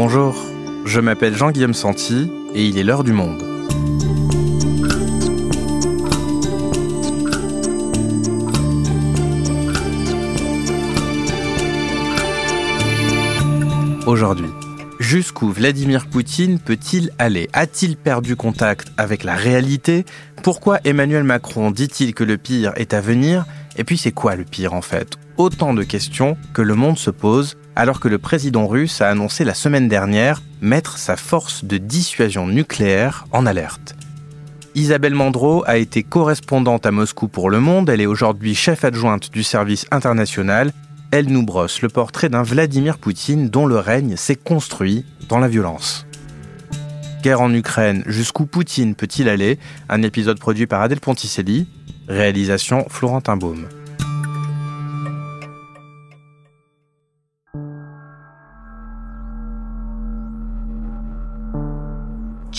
Bonjour, je m'appelle Jean-Guillaume Santi et il est l'heure du monde. Aujourd'hui, jusqu'où Vladimir Poutine peut-il aller? A-t-il perdu contact avec la réalité? Pourquoi Emmanuel Macron dit-il que le pire est à venir? Et puis c'est quoi le pire en fait? Autant de questions que le monde se pose alors que le président russe a annoncé la semaine dernière mettre sa force de dissuasion nucléaire en alerte. Isabelle Mandreau a été correspondante à Moscou pour Le Monde, elle est aujourd'hui chef adjointe du service international elle nous brosse le portrait d'un Vladimir Poutine dont le règne s'est construit dans la violence. Guerre en Ukraine, jusqu'où Poutine peut-il aller? Un épisode produit par Adèle Ponticelli, réalisation Florentin Baume.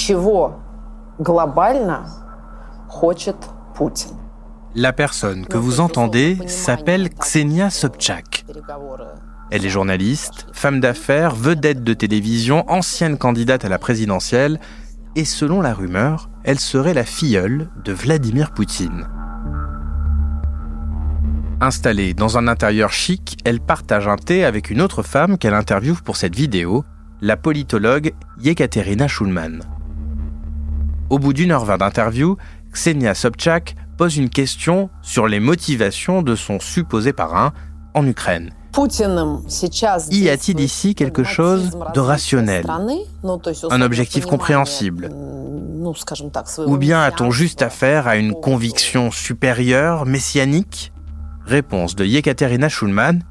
Чего глобально хочет Путин? La personne que vous entendez s'appelle Ksenia Sobchak. Elle est journaliste, femme d'affaires, vedette de télévision, ancienne candidate à la présidentielle, et selon la rumeur, elle serait la filleule de Vladimir Poutine. Installée dans un intérieur chic, elle partage un thé avec une autre femme qu'elle interviewe pour cette vidéo, la politologue Yekaterina Schulman. Au bout d'une heure vingt d'interview, Ksenia Sobchak pose une question sur les motivations de son supposé parrain en Ukraine. Y a-t-il ici quelque chose de rationnel? Un objectif compréhensible? Ou bien a-t-on juste affaire à une conviction supérieure, messianique? Réponse de Yekaterina Schulman.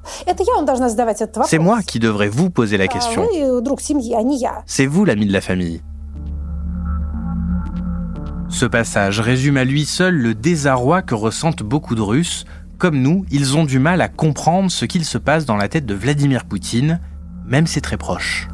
C'est moi qui devrais vous poser la question. C'est vous l'ami de la famille. Ce passage résume à lui seul le désarroi que ressentent beaucoup de Russes. Comme nous, ils ont du mal à comprendre ce qu'il se passe dans la tête de Vladimir Poutine, même ses très proches.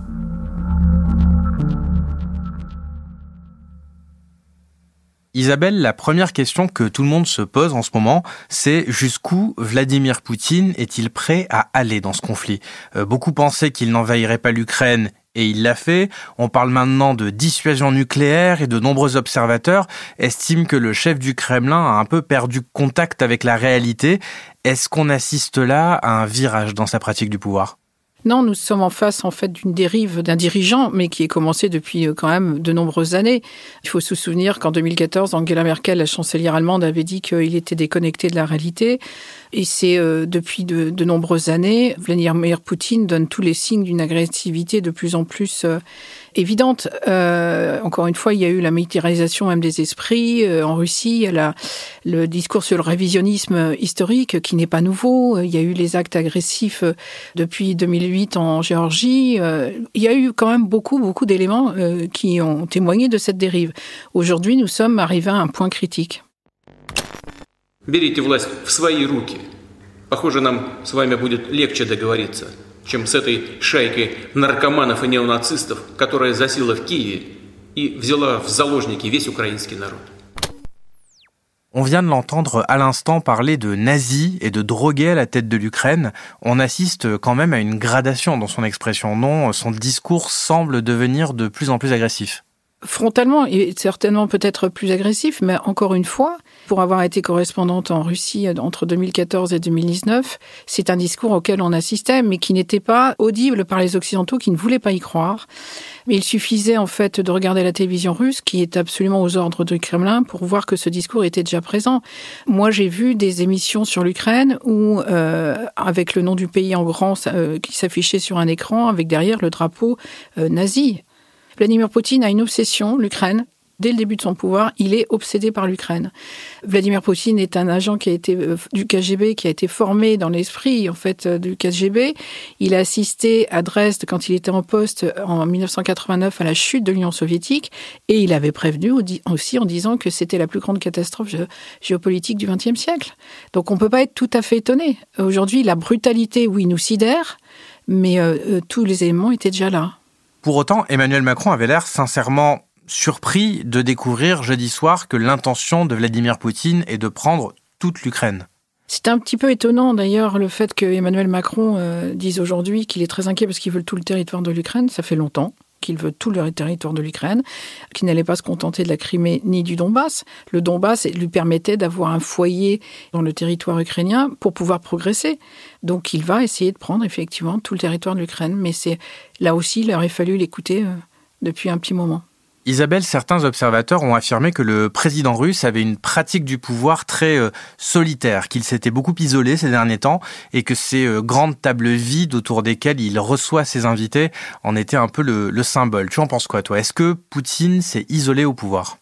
Isabelle, la première question que tout le monde se pose en ce moment, c'est jusqu'où Vladimir Poutine est-il prêt à aller dans ce conflit? Euh, Beaucoup pensaient qu'il n'envahirait pas l'Ukraine et il l'a fait. On parle maintenant de dissuasion nucléaire et de nombreux observateurs estiment que le chef du Kremlin a un peu perdu contact avec la réalité. Est-ce qu'on assiste là à un virage dans sa pratique du pouvoir? Non, nous sommes en face en fait d'une dérive d'un dirigeant, mais qui est commencé depuis euh, quand même de nombreuses années. Il faut se souvenir qu'en 2014, Angela Merkel, la chancelière allemande, avait dit qu'il était déconnecté de la réalité. Et c'est euh, depuis de, de, nombreuses années, Vladimir Poutine donne tous les signes d'une agressivité de plus en plus euh, évidente. Euh, encore une fois, il y a eu la militarisation même des esprits euh, en Russie. La, le discours sur le révisionnisme historique qui n'est pas nouveau. Il y a eu les actes agressifs depuis 2008 en Géorgie. il y a eu quand même beaucoup, beaucoup d'éléments qui ont témoigné de cette dérive. Aujourd'hui, nous sommes arrivés à un point critique. Берите власть в свои руки. Похоже, нам с вами будет легче договориться, чем с этой шайкой наркоманов и неонацистов, которая засела в Киеве и взяла в заложники весь украинский народ. On vient de l'entendre à l'instant parler de nazis et de drogués à la tête de l'Ukraine. On assiste quand même à une gradation dans son expression. Non, son discours semble devenir de plus en plus agressif frontalement et certainement peut-être plus agressif, mais encore une fois, pour avoir été correspondante en Russie entre 2014 et 2019, c'est un discours auquel on assistait, mais qui n'était pas audible par les Occidentaux qui ne voulaient pas y croire. Mais il suffisait en fait de regarder la télévision russe, qui est absolument aux ordres du Kremlin, pour voir que ce discours était déjà présent. Moi, j'ai vu des émissions sur l'Ukraine où, euh, avec le nom du pays en grand euh, qui s'affichait sur un écran, avec derrière le drapeau euh, nazi. Vladimir Poutine a une obsession, l'Ukraine. Dès le début de son pouvoir, il est obsédé par l'Ukraine. Vladimir Poutine est un agent qui a été euh, du KGB, qui a été formé dans l'esprit en fait euh, du KGB. Il a assisté à Dresde quand il était en poste en 1989 à la chute de l'Union soviétique, et il avait prévenu aussi en disant que c'était la plus grande catastrophe géopolitique du XXe siècle. Donc on peut pas être tout à fait étonné. Aujourd'hui, la brutalité, oui, nous sidère, mais euh, tous les éléments étaient déjà là. Pour autant, Emmanuel Macron avait l'air sincèrement surpris de découvrir jeudi soir que l'intention de Vladimir Poutine est de prendre toute l'Ukraine. C'est un petit peu étonnant d'ailleurs le fait que Emmanuel Macron euh, dise aujourd'hui qu'il est très inquiet parce qu'il veut tout le territoire de l'Ukraine. Ça fait longtemps qu'il veut tout le territoire de l'Ukraine, qu'il n'allait pas se contenter de la Crimée ni du Donbass. Le Donbass lui permettait d'avoir un foyer dans le territoire ukrainien pour pouvoir progresser. Donc il va essayer de prendre effectivement tout le territoire de l'Ukraine. Mais c'est là aussi, il aurait fallu l'écouter euh, depuis un petit moment. Isabelle, certains observateurs ont affirmé que le président russe avait une pratique du pouvoir très euh, solitaire, qu'il s'était beaucoup isolé ces derniers temps et que ces euh, grandes tables vides autour desquelles il reçoit ses invités en étaient un peu le, le symbole. Tu en penses quoi, toi? Est-ce que Poutine s'est isolé au pouvoir?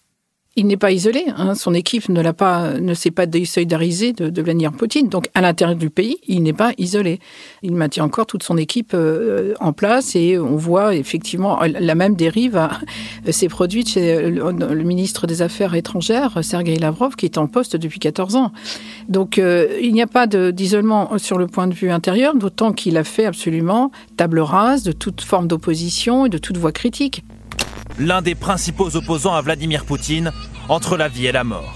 Il n'est pas isolé. Hein. Son équipe ne l'a pas, ne s'est pas désolidarisée de, de Vladimir Poutine. Donc, à l'intérieur du pays, il n'est pas isolé. Il maintient encore toute son équipe euh, en place et on voit effectivement la même dérive s'est produite chez le, ministre des Affaires étrangères, Sergei Lavrov, qui est en poste depuis 14 ans. Donc, euh, il n'y a pas d'isolement sur le point de vue intérieur, d'autant qu'il a fait absolument table rase de toute forme d'opposition et de toute voix critique l'un des principaux opposants à Vladimir Poutine, entre la vie et la mort.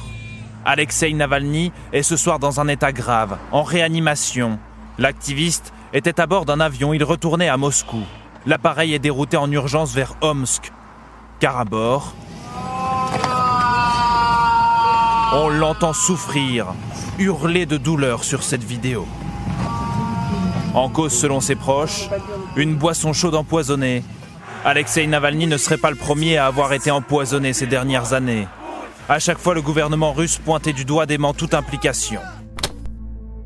Alexei Navalny est ce soir dans un état grave, en réanimation. L'activiste était à bord d'un avion, il retournait à Moscou. L'appareil est dérouté en urgence vers Omsk. Car à bord, on l'entend souffrir, hurler de douleur sur cette vidéo. En cause, selon ses proches, une boisson chaude empoisonnée, Alexei Navalny ne serait pas le premier à avoir été empoisonné ces dernières années. À chaque fois, le gouvernement russe pointait du doigt dément toute implication.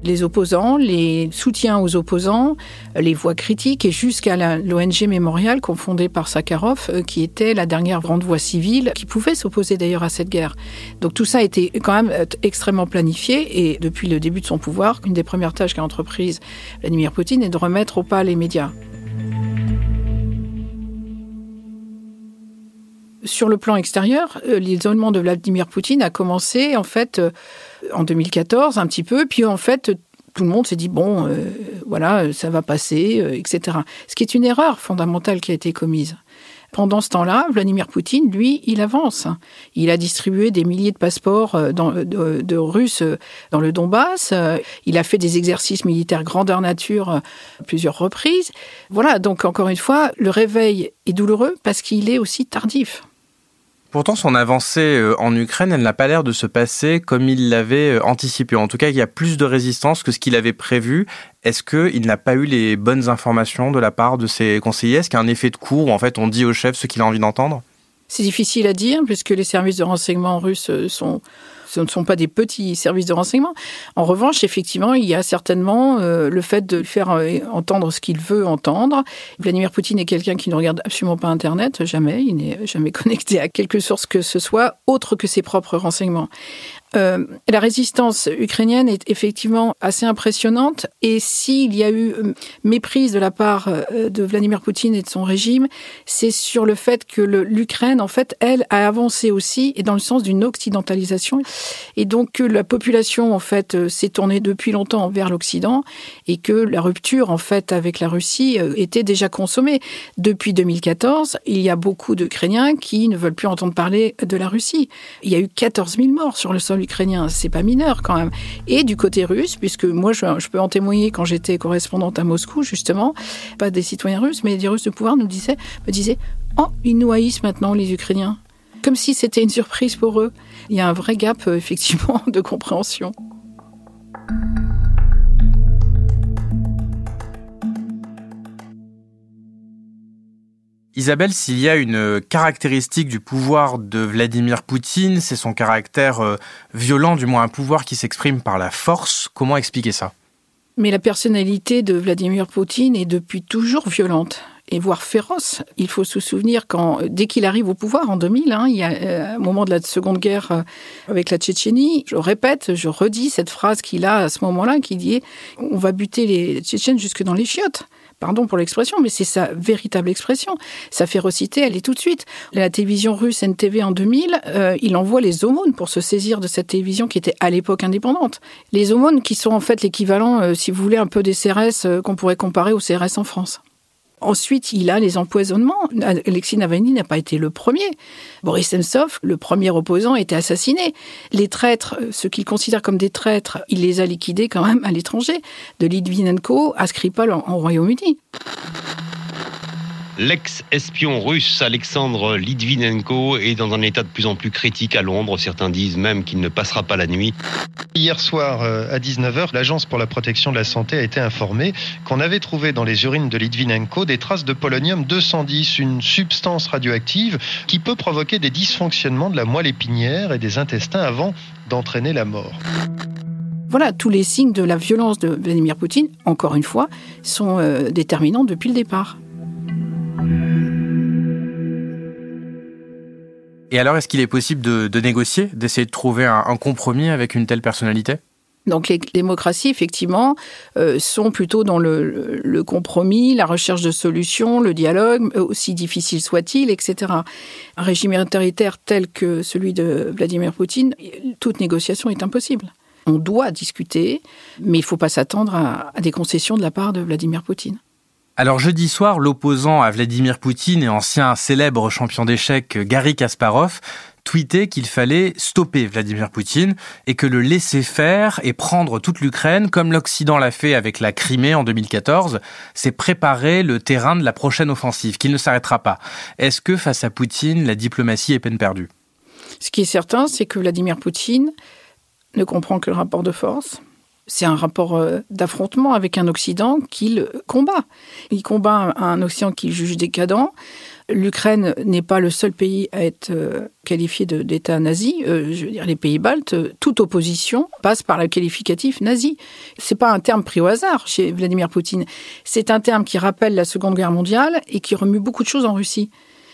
Les opposants, les soutiens aux opposants, les voix critiques et jusqu'à l'ONG Mémorial, confondée par Sakharov, euh, qui était la dernière grande voix civile, qui pouvait s'opposer d'ailleurs à cette guerre. Donc tout ça a été quand même euh, extrêmement planifié et depuis le début de son pouvoir, une des premières tâches qu'a entreprise Vladimir Poutine est de remettre au pas les médias. Sur le plan extérieur, euh, l'isolement de Vladimir Poutine a commencé en fait euh, en 2014 un petit peu, puis en fait tout le monde s'est dit bon, euh, voilà, ça va passer, etc. Ce qui est une erreur fondamentale qui a été commise. Pendant ce temps-là, Vladimir Poutine, lui, il avance. Il a distribué des milliers de passeports de, de, Russes dans le Donbass. Il a fait des exercices militaires grandeur nature plusieurs reprises. Voilà, donc encore une fois, le réveil est douloureux parce qu'il est aussi tardif. Pourtant, son avancée euh, en Ukraine, elle n'a pas l'air de se passer comme il l'avait euh, anticipé. En tout cas, il y a plus de résistance que ce qu'il avait prévu. Est-ce qu'il n'a pas eu les bonnes informations de la part de ses conseillers? Est-ce qu'il y a un effet de cours où on dit au chef ce qu'il a envie d'entendre? C'est difficile à dire puisque les services de renseignement russes euh, sont ce ne sont pas des petits services de renseignement. En revanche, effectivement, il y a certainement euh, le fait de faire euh, entendre ce qu'il veut entendre. Vladimir Poutine est quelqu'un qui ne regarde absolument pas Internet, jamais. Il n'est jamais connecté à quelque source que ce soit autre que ses propres renseignements. Euh, la résistance ukrainienne est effectivement assez impressionnante et s'il y a eu euh, méprise de la part euh, de Vladimir Poutine et de son régime, c'est sur le fait que l'Ukraine, en fait, elle a avancé aussi et dans le sens d'une occidentalisation et donc que la population, en fait, s'est tournée depuis longtemps vers l'Occident et que la rupture, en fait, avec la Russie était déjà consommée. Depuis 2014, il y a beaucoup d'Ukrainiens qui ne veulent plus entendre parler de la Russie. Il y a eu 14 000 morts sur le sol ukrainien, c'est pas mineur quand même. Et du côté russe, puisque moi je, peux en témoigner quand j'étais correspondante à Moscou justement, pas des citoyens russes, mais des Russes de pouvoir nous disaient, me disaient, oh ils nous haïssent maintenant les Ukrainiens, comme si c'était une surprise pour eux. Il y a un vrai gap euh, effectivement de compréhension. Isabelle, s'il y a une caractéristique du pouvoir de Vladimir Poutine, c'est son caractère euh, violent, du moins un pouvoir qui s'exprime par la force. Comment expliquer ça? Mais la personnalité de Vladimir Poutine est depuis toujours violente et voire féroce. Il faut se souvenir quand, dès qu'il arrive au pouvoir en 2000, hein, il y a euh, un moment de la Seconde Guerre euh, avec la Tchétchénie, je répète, je redis cette phrase qu'il a à ce moment-là, qui dit « on va buter les Tchétchènes jusque dans les chiottes » pardon pour l'expression, mais c'est sa véritable expression. Sa férocité, elle est tout de suite. La télévision russe NTV en 2000, euh, il envoie les aumônes pour se saisir de cette télévision qui était à l'époque indépendante. Les aumônes qui sont en fait l'équivalent, euh, si vous voulez, un peu des CRS euh, qu'on pourrait comparer aux CRS en France. Ensuite, il a les empoisonnements. Alexis Navalny n'a pas été le premier. Boris Nemtsov, le premier opposant, a été assassiné. Les traîtres, ceux qu'il considère comme des traîtres, il les a liquidés quand même à l'étranger, de Litvinenko à Skripal en Royaume-Uni. L'ex-espion russe Alexandre Litvinenko est dans un état de plus en plus critique à Londres. Certains disent même qu'il ne passera pas la nuit. Hier soir euh, à 19h, l'Agence pour la protection de la santé a été informée qu'on avait trouvé dans les urines de Litvinenko des traces de polonium 210, une substance radioactive qui peut provoquer des dysfonctionnements de la moelle épinière et des intestins avant d'entraîner la mort. Voilà, tous les signes de la violence de Vladimir Poutine, encore une fois, sont euh, déterminants depuis le départ. Et alors, est-ce qu'il est possible de, négocier, d'essayer de trouver un, compromis avec une telle personnalité? Donc les démocraties, effectivement, euh, sont plutôt dans le, compromis, la recherche de solutions, le dialogue, aussi difficile soit-il, etc. Un régime autoritaire tel que celui de Vladimir Poutine, toute négociation est impossible. On doit discuter, mais il ne faut pas s'attendre à des concessions de la part de Vladimir Poutine. Alors jeudi soir, l'opposant à Vladimir Poutine et ancien célèbre champion d'échecs Garry Kasparov tweetait qu'il fallait stopper Vladimir Poutine et que le laisser faire et prendre toute l'Ukraine, comme l'Occident l'a fait avec la Crimée en 2014, c'est préparer le terrain de la prochaine offensive, qu'il ne s'arrêtera pas. Est-ce que face à Poutine, la diplomatie est peine perdue? Ce qui est certain, c'est que Vladimir Poutine ne comprend que le rapport de force c'est un rapport euh, d'affrontement avec un Occident qu'il combat. Il combat un Occident qu'il juge décadent. L'Ukraine n'est pas le seul pays à être euh, qualifié d'État nazi. Euh, je veux dire, les pays baltes, toute opposition passe par le qualificatif nazi. C'est pas un terme pris au hasard chez Vladimir Poutine. C'est un terme qui rappelle la Seconde Guerre mondiale et qui remue beaucoup de choses en Russie.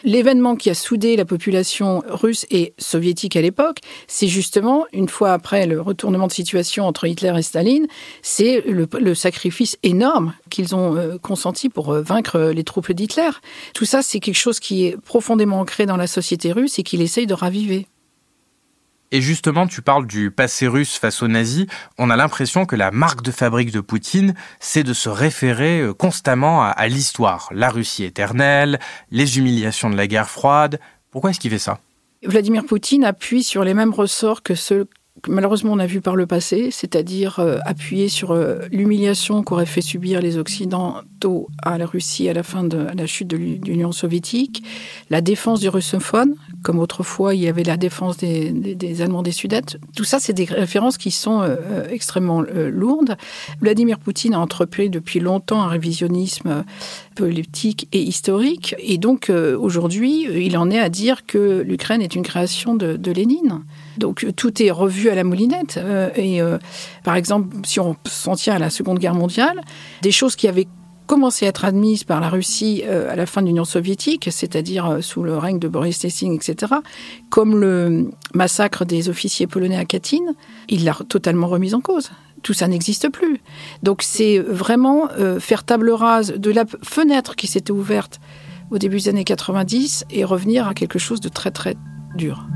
L'événement qui a soudé la population russe et soviétique à l'époque, c'est justement, une fois après le retournement de situation entre Hitler et Staline, c'est le, sacrifice énorme qu'ils ont euh, consenti pour euh, vaincre les troupes d'Hitler. Tout ça, c'est quelque chose qui est profondément ancré dans la société russe et qu'il essaye de raviver. Et justement, tu parles du passé russe face aux nazis. On a l'impression que la marque de fabrique de Poutine, c'est de se référer euh, constamment à, l'histoire. La Russie éternelle, les humiliations de la guerre froide. Pourquoi est-ce qu'il fait ça? Vladimir Poutine appuie sur les mêmes ressorts que ceux malheureusement on a vu par le passé, c'est-à-dire euh, appuyer sur euh, l'humiliation qu'auraient fait subir les Occidentaux à la Russie à la fin de la chute de l'Union soviétique, la défense du russophone, comme autrefois il y avait la défense des, Allemands des Sudètes. Tout ça, c'est des références qui sont euh, extrêmement lourdes. Vladimir Poutine a entrepris depuis longtemps un révisionnisme politique et historique, et donc aujourd'hui, il en est à dire que l'Ukraine est une création de Lénine. Donc tout est revu à la moulinette. Euh, et euh, par exemple, si on s'en tient à la Seconde Guerre mondiale, des choses qui avaient commencé à être admises par la Russie euh, à la fin de l'Union soviétique, c'est-à-dire euh, sous le règne de Boris Yeltsin, etc., comme le massacre des officiers polonais à Katyn, il l'a totalement remise en cause. Tout ça n'existe plus. Donc c'est vraiment euh, faire table rase de la fenêtre qui s'était ouverte au début des années 90 et revenir à quelque chose de très très dur.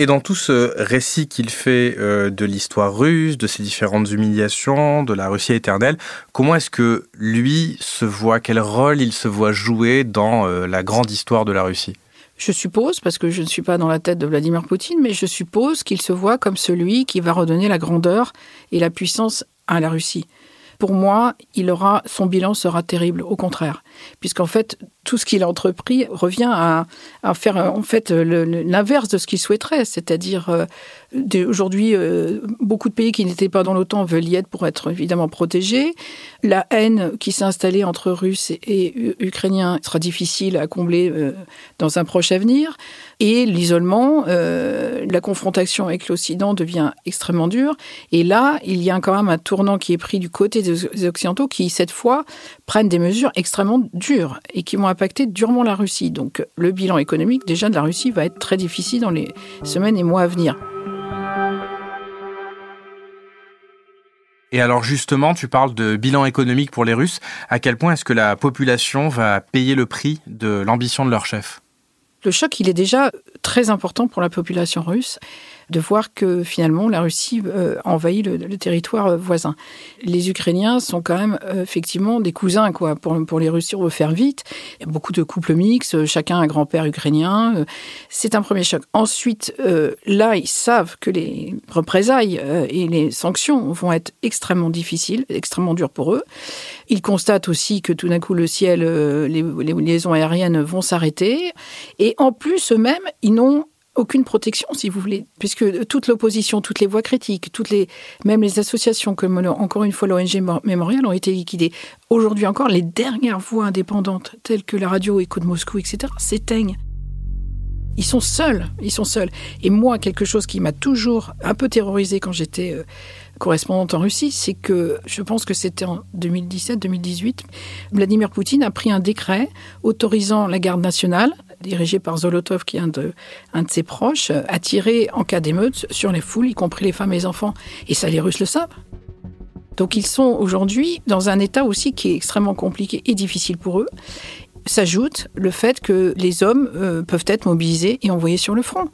Et dans tout ce récit qu'il fait euh, de l'histoire russe, de ses différentes humiliations, de la Russie éternelle, comment est-ce que lui se voit, quel rôle il se voit jouer dans euh, la grande histoire de la Russie? Je suppose, parce que je ne suis pas dans la tête de Vladimir Poutine, mais je suppose qu'il se voit comme celui qui va redonner la grandeur et la puissance à la Russie. Pour moi, il aura, son bilan sera terrible, au contraire, puisqu'en fait, tout ce qu'il a entrepris revient à, à faire en fait l'inverse de ce qu'il souhaiterait, c'est-à-dire euh, aujourd'hui euh, beaucoup de pays qui n'étaient pas dans l'OTAN veulent y être pour être évidemment protégés. La haine qui s'est installée entre Russes et, Ukrainiens sera difficile à combler euh, dans un proche avenir, et l'isolement, euh, la confrontation avec l'Occident devient extrêmement dure. Et là, il y a quand même un tournant qui est pris du côté des Occidentaux qui cette fois prennent des mesures extrêmement dures et qui vont impacter durement la Russie. Donc le bilan économique déjà de la Russie va être très difficile dans les semaines et mois à venir. Et alors justement, tu parles de bilan économique pour les Russes. À quel point est-ce que la population va payer le prix de l'ambition de leur chef? Le choc, il est déjà très important pour la population russe. De voir que finalement la Russie euh, envahit le, le, territoire voisin. Les Ukrainiens sont quand même effectivement des cousins quoi. Pour, pour les Russes, on veut faire vite. Il y a beaucoup de couples mixtes, chacun un grand-père ukrainien. C'est un premier choc. Ensuite, là, ils savent que les représailles et les sanctions vont être extrêmement difficiles, extrêmement dures pour eux. Ils constatent aussi que tout d'un coup le ciel, les, les liaisons aériennes vont s'arrêter. Et en plus, eux-mêmes, ils n'ont aucune protection, si vous voulez, puisque toute l'opposition, toutes les voix critiques, toutes les, même les associations comme encore une fois l'ONG Mémorial ont été liquidées. Aujourd'hui encore, les dernières voix indépendantes, telles que la radio Écho de Moscou, etc., s'éteignent. Ils sont seuls, ils sont seuls. Et moi, quelque chose qui m'a toujours un peu terrorisé quand j'étais euh, correspondante en Russie, c'est que je pense que c'était en 2017-2018, Vladimir Poutine a pris un décret autorisant la garde nationale dirigé par Zolotov, qui est un de, ses proches, à tirer en cas d'émeute sur les foules, y compris les femmes et les enfants. Et ça, les Russes le savent. Donc ils sont aujourd'hui dans un état aussi qui est extrêmement compliqué et difficile pour eux. S'ajoute le fait que les hommes euh, peuvent être mobilisés et envoyés sur le front.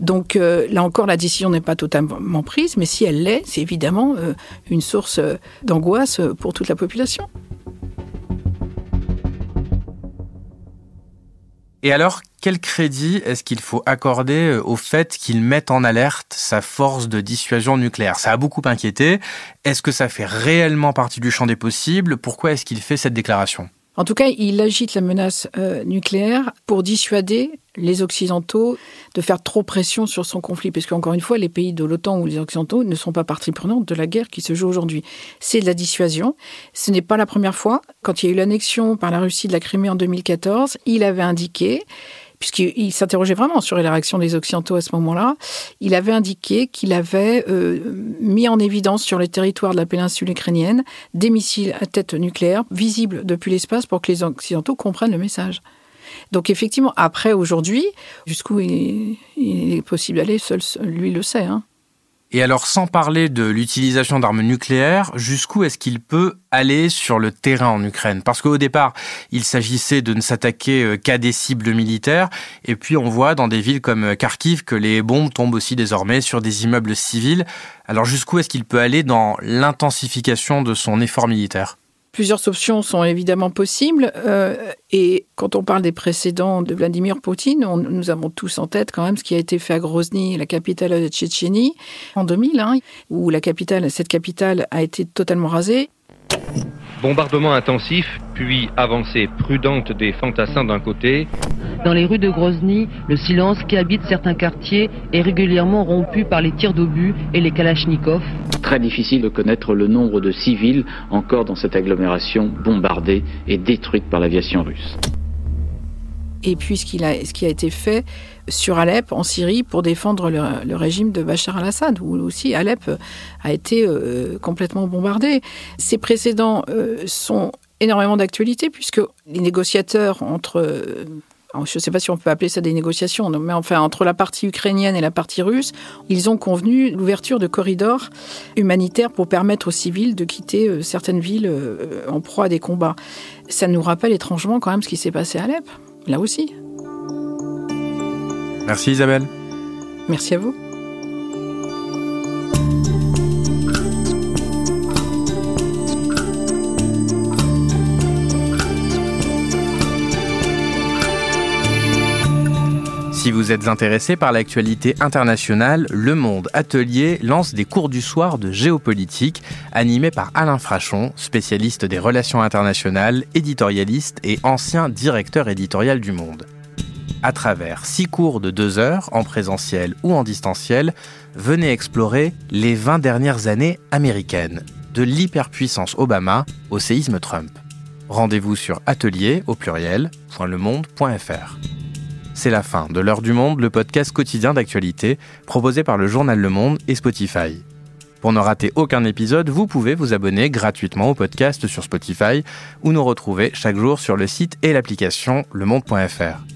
Donc euh, là encore, la décision n'est pas totalement prise, mais si elle l'est, c'est évidemment euh, une source d'angoisse pour toute la population. Et alors, quel crédit est-ce qu'il faut accorder euh, au fait qu'il mette en alerte sa force de dissuasion nucléaire? Ça a beaucoup inquiété. Est-ce que ça fait réellement partie du champ des possibles? Pourquoi est-ce qu'il fait cette déclaration? En tout cas, il agite la menace euh, nucléaire pour dissuader les Occidentaux de faire trop pression sur son conflit, parce qu'encore une fois, les pays de l'OTAN ou les Occidentaux ne sont pas partie prenante de la guerre qui se joue aujourd'hui. C'est de la dissuasion. Ce n'est pas la première fois. Quand il y a eu l'annexion par la Russie de la Crimée en 2014, il avait indiqué puisqu'il s'interrogeait vraiment sur la réaction des Occidentaux à ce moment-là, il avait indiqué qu'il avait euh, mis en évidence sur le territoire de la péninsule ukrainienne des missiles à tête nucléaire visibles depuis l'espace pour que les Occidentaux comprennent le message. Donc effectivement, après aujourd'hui, jusqu'où il, est possible d'aller, seul lui le sait. Hein. Et alors, sans parler de l'utilisation d'armes nucléaires, jusqu'où est-ce qu'il peut aller sur le terrain en Ukraine? Parce qu'au départ, il s'agissait de ne s'attaquer euh, qu'à des cibles militaires, et puis on voit dans des villes comme euh, Kharkiv que les bombes tombent aussi désormais sur des immeubles civils. Alors jusqu'où est-ce qu'il peut aller dans l'intensification de son effort militaire? Plusieurs options sont évidemment possibles. Euh, et quand on parle des précédents de Vladimir Poutine, nous avons tous en tête quand même ce qui a été fait à Grozny, la capitale de Tchétchénie, en 2000, hein, où cette capitale a été totalement rasée. Bombardement intensif, puis avancée prudente des fantassins d'un côté. Dans les rues de Grozny, le silence qui habite certains quartiers est régulièrement rompu par les tirs d'obus et les kalachnikovs. Très difficile de connaître le nombre de civils encore dans cette agglomération bombardée et détruite par l'aviation russe. Et puis ce, a, ce qui a été fait sur Alep, en Syrie, pour défendre le, régime de Bachar al-Assad, où aussi Alep a été euh, complètement bombardé. Ces précédents euh, sont énormément d'actualité, puisque les négociateurs entre... Euh, je ne sais pas si on peut appeler ça des négociations, mais enfin entre la partie ukrainienne et la partie russe, ils ont convenu l'ouverture de corridors humanitaires pour permettre aux civils de quitter certaines villes en proie à des combats. Ça nous rappelle étrangement quand même ce qui s'est passé à Alep, là aussi. Merci Isabelle. Merci à vous. Si vous êtes intéressé par l'actualité internationale, Le Monde Atelier lance des cours du soir de géopolitique animés par Alain Frachon, spécialiste des relations internationales, éditorialiste et ancien directeur éditorial du Monde à travers six cours de deux heures, en présentiel ou en distanciel, venez explorer les 20 dernières années américaines, de l'hyperpuissance Obama au séisme Trump. Rendez-vous sur atelier au pluriel .lemonde.fr. C'est la fin de L'heure du monde, le podcast quotidien d'actualité proposé par le journal Le Monde et Spotify. Pour ne rater aucun épisode, vous pouvez vous abonner gratuitement au podcast sur Spotify ou nous retrouver chaque jour sur le site et l'application lemonde.fr.